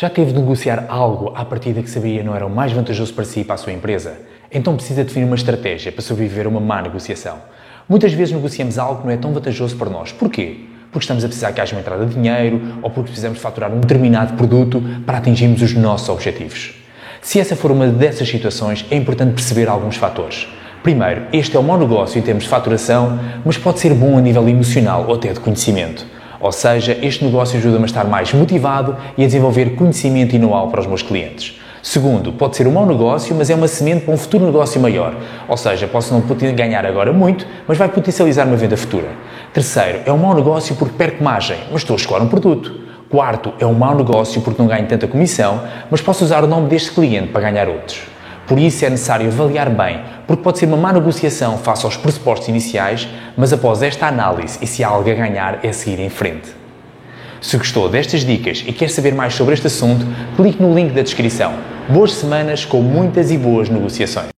Já teve de negociar algo à partida que sabia não era o mais vantajoso para si e para a sua empresa? Então precisa definir uma estratégia para sobreviver a uma má negociação. Muitas vezes negociamos algo que não é tão vantajoso para nós. Porquê? Porque estamos a precisar que haja uma entrada de dinheiro ou porque precisamos faturar um determinado produto para atingirmos os nossos objetivos. Se essa for uma dessas situações, é importante perceber alguns fatores. Primeiro, este é um mau negócio em termos de faturação, mas pode ser bom a nível emocional ou até de conhecimento. Ou seja, este negócio ajuda-me a estar mais motivado e a desenvolver conhecimento e know-how para os meus clientes. Segundo, pode ser um mau negócio, mas é uma semente para um futuro negócio maior. Ou seja, posso não ganhar agora muito, mas vai potencializar uma venda futura. Terceiro, é um mau negócio porque perco margem, mas estou a escolar um produto. Quarto, é um mau negócio porque não ganho tanta comissão, mas posso usar o nome deste cliente para ganhar outros. Por isso é necessário avaliar bem, porque pode ser uma má negociação face aos pressupostos iniciais, mas após esta análise e se há algo a ganhar é seguir em frente. Se gostou destas dicas e quer saber mais sobre este assunto, clique no link da descrição. Boas semanas com muitas e boas negociações.